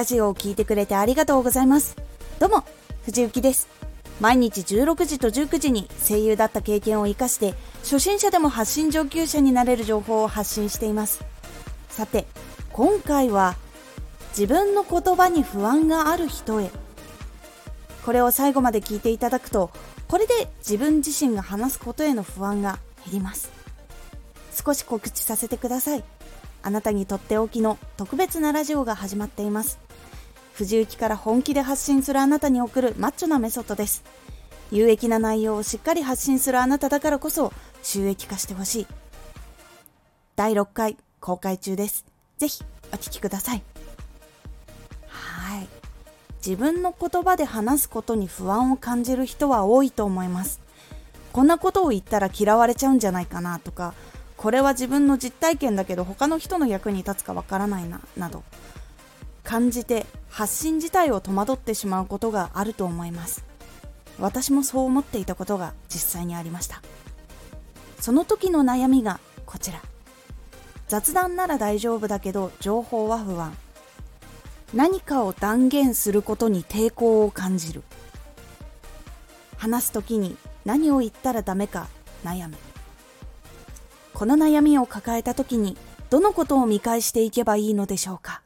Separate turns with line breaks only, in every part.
ラジオを聴いてくれてありがとうございます。どうも藤幸です。毎日16時と19時に声優だった経験を生かして初心者でも発信上級者になれる情報を発信しています。さて今回は自分の言葉に不安がある人へ。これを最後まで聞いていただくとこれで自分自身が話すことへの不安が減ります。少し告知させてください。あなたにとっておきの特別なラジオが始まっています。藤雪から本気で発信するあなたに送るマッチョなメソッドです。有益な内容をしっかり発信するあなただからこそ収益化してほしい。第6回公開中です。ぜひお聞きください。はい。自分の言葉で話すことに不安を感じる人は多いと思います。こんなことを言ったら嫌われちゃうんじゃないかなとかこれは自分の実体験だけど他の人の役に立つかわからないななど。感じて発信自体を戸惑ってしまうことがあると思います。私もそう思っていたことが実際にありました。その時の悩みがこちら。雑談なら大丈夫だけど情報は不安。何かを断言することに抵抗を感じる。話す時に何を言ったらダメか悩む。この悩みを抱えた時にどのことを見返していけばいいのでしょうか。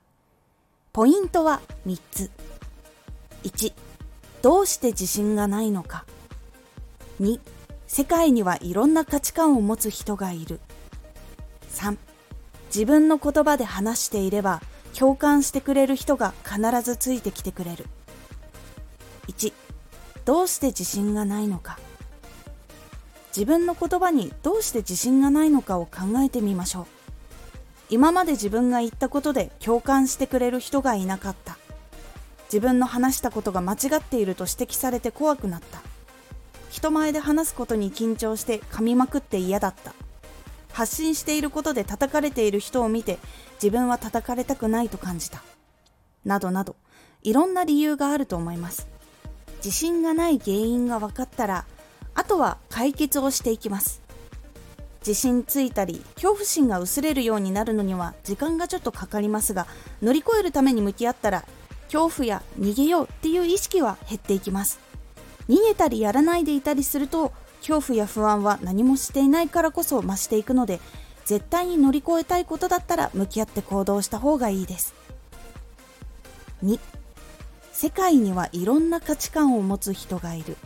ポイントは3つ。1どうして自信がないのか。2世界にはいろんな価値観を持つ人がいる。3自分の言葉で話していれば共感してくれる人が必ずついてきてくれる。1どうして自信がないのか。自分の言葉にどうして自信がないのかを考えてみましょう。今まで自分が言ったことで共感してくれる人がいなかった。自分の話したことが間違っていると指摘されて怖くなった。人前で話すことに緊張して噛みまくって嫌だった。発信していることで叩かれている人を見て自分は叩かれたくないと感じた。などなどいろんな理由があると思います。自信がない原因が分かったらあとは解決をしていきます。自信ついたり恐怖心が薄れるようになるのには時間がちょっとかかりますが乗り越えるために向き合ったら恐怖や逃げようっていう意識は減っていきます。逃げたりやらないでいたりすると恐怖や不安は何もしていないからこそ増していくので絶対に乗り越えたいことだったら向き合って行動した方がいいです。2世界にはいろんな価値観を持つ人がいる。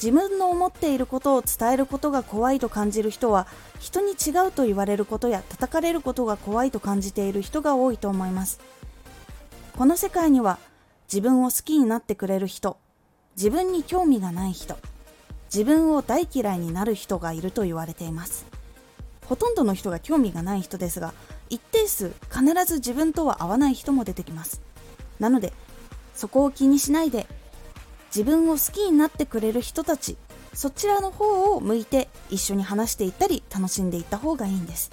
自分の思っていることを伝えることが怖いと感じる人は人に違うと言われることや叩かれることが怖いと感じている人が多いと思います。この世界には自分を好きになってくれる人自分に興味がない人自分を大嫌いになる人がいると言われています。ほとんどの人が興味がない人ですが一定数必ず自分とは合わない人も出てきます。なのでそこを気にしないで自分を好きになってくれる人たちそちらの方を向いて一緒に話していったり楽しんでいった方がいいんです。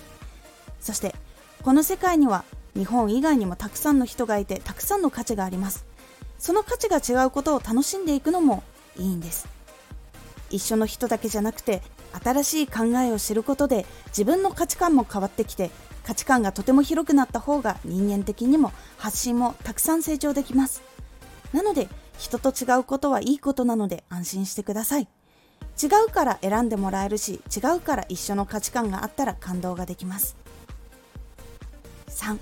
そしてこの世界には日本以外にもたくさんの人がいてたくさんの価値があります。その価値が違うことを楽しんでいくのもいいんです。一緒の人だけじゃなくて新しい考えを知ることで自分の価値観も変わってきて価値観がとても広くなった方が人間的にも発信もたくさん成長できます。なので人と違うことはいいことなので安心してください。違うから選んでもらえるし違うから一緒の価値観があったら感動ができます。3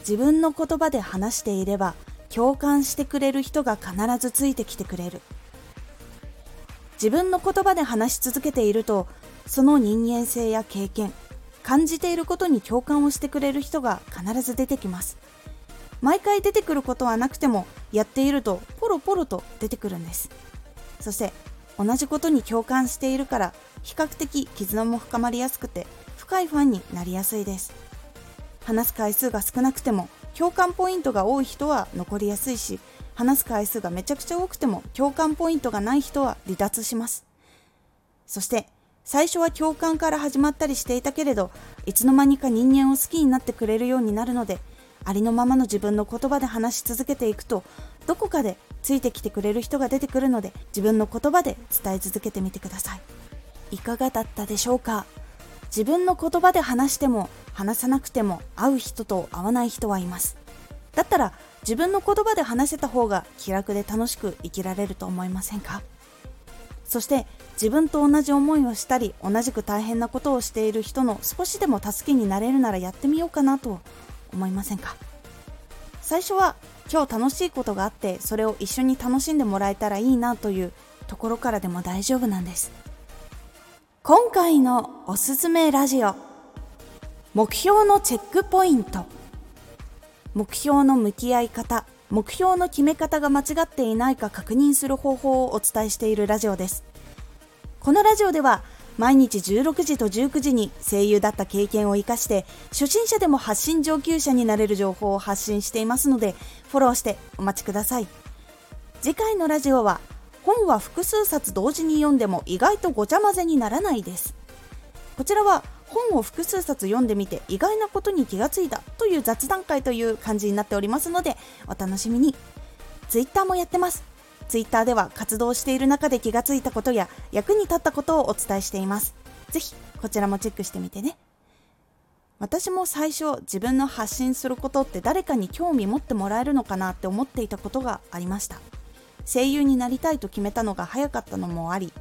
自分の言葉で話していれば共感してくれる人が必ずついてきてくれる。自分の言葉で話し続けているとその人間性や経験感じていることに共感をしてくれる人が必ず出てきます。毎回出てくることはなくてもやっているとポロポロと出てくるんです。そして同じことに共感しているから比較的絆も深まりやすくて深いファンになりやすいです。話す回数が少なくても共感ポイントが多い人は残りやすいし話す回数がめちゃくちゃ多くても共感ポイントがない人は離脱します。そして最初は共感から始まったりしていたけれどいつの間にか人間を好きになってくれるようになるのでありのままの自分の言葉で話し続けていくとどこかでついてきてくれる人が出てくるので自分の言葉で伝え続けてみてください。いかがだったでしょうか？自分の言葉で話しても話さなくても会う人と会わない人はいます。だったら自分の言葉で話せた方が気楽で楽しく生きられると思いませんか？そして自分と同じ思いをしたり同じく大変なことをしている人の少しでも助けになれるならやってみようかなと思いませんか？最初は今日楽しいことがあってそれを一緒に楽しんでもらえたらいいなというところからでも大丈夫なんです。今回のおすすめラジオ目標のチェックポイント。目標の向き合い方目標の決め方が間違っていないか確認する方法をお伝えしているラジオです。このラジオでは毎日16時と19時に声優だった経験を生かして初心者でも発信上級者になれる情報を発信していますのでフォローしてお待ちください。次回のラジオは本は複数冊同時に読んでも意外とごちゃ混ぜにならないです。こちらは本を複数冊読んでみて意外なことに気がついたという雑談会という感じになっておりますのでお楽しみに。Twitter もやってます。ツイッターでは活動している中で気がついたことや役に立ったことをお伝えしています。ぜひこちらもチェックしてみてね。私も最初自分の発信することって誰かに興味持ってもらえるのかなって思っていたことがありました。声優になりたいと決めたのが早かったのもあり、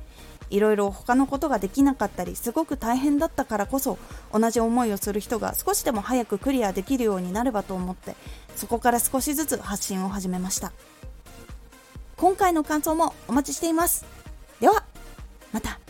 いろいろ他のことができなかったりすごく大変だったからこそ同じ思いをする人が少しでも早くクリアできるようになればと思ってそこから少しずつ発信を始めました。今回の感想もお待ちしています。では、また。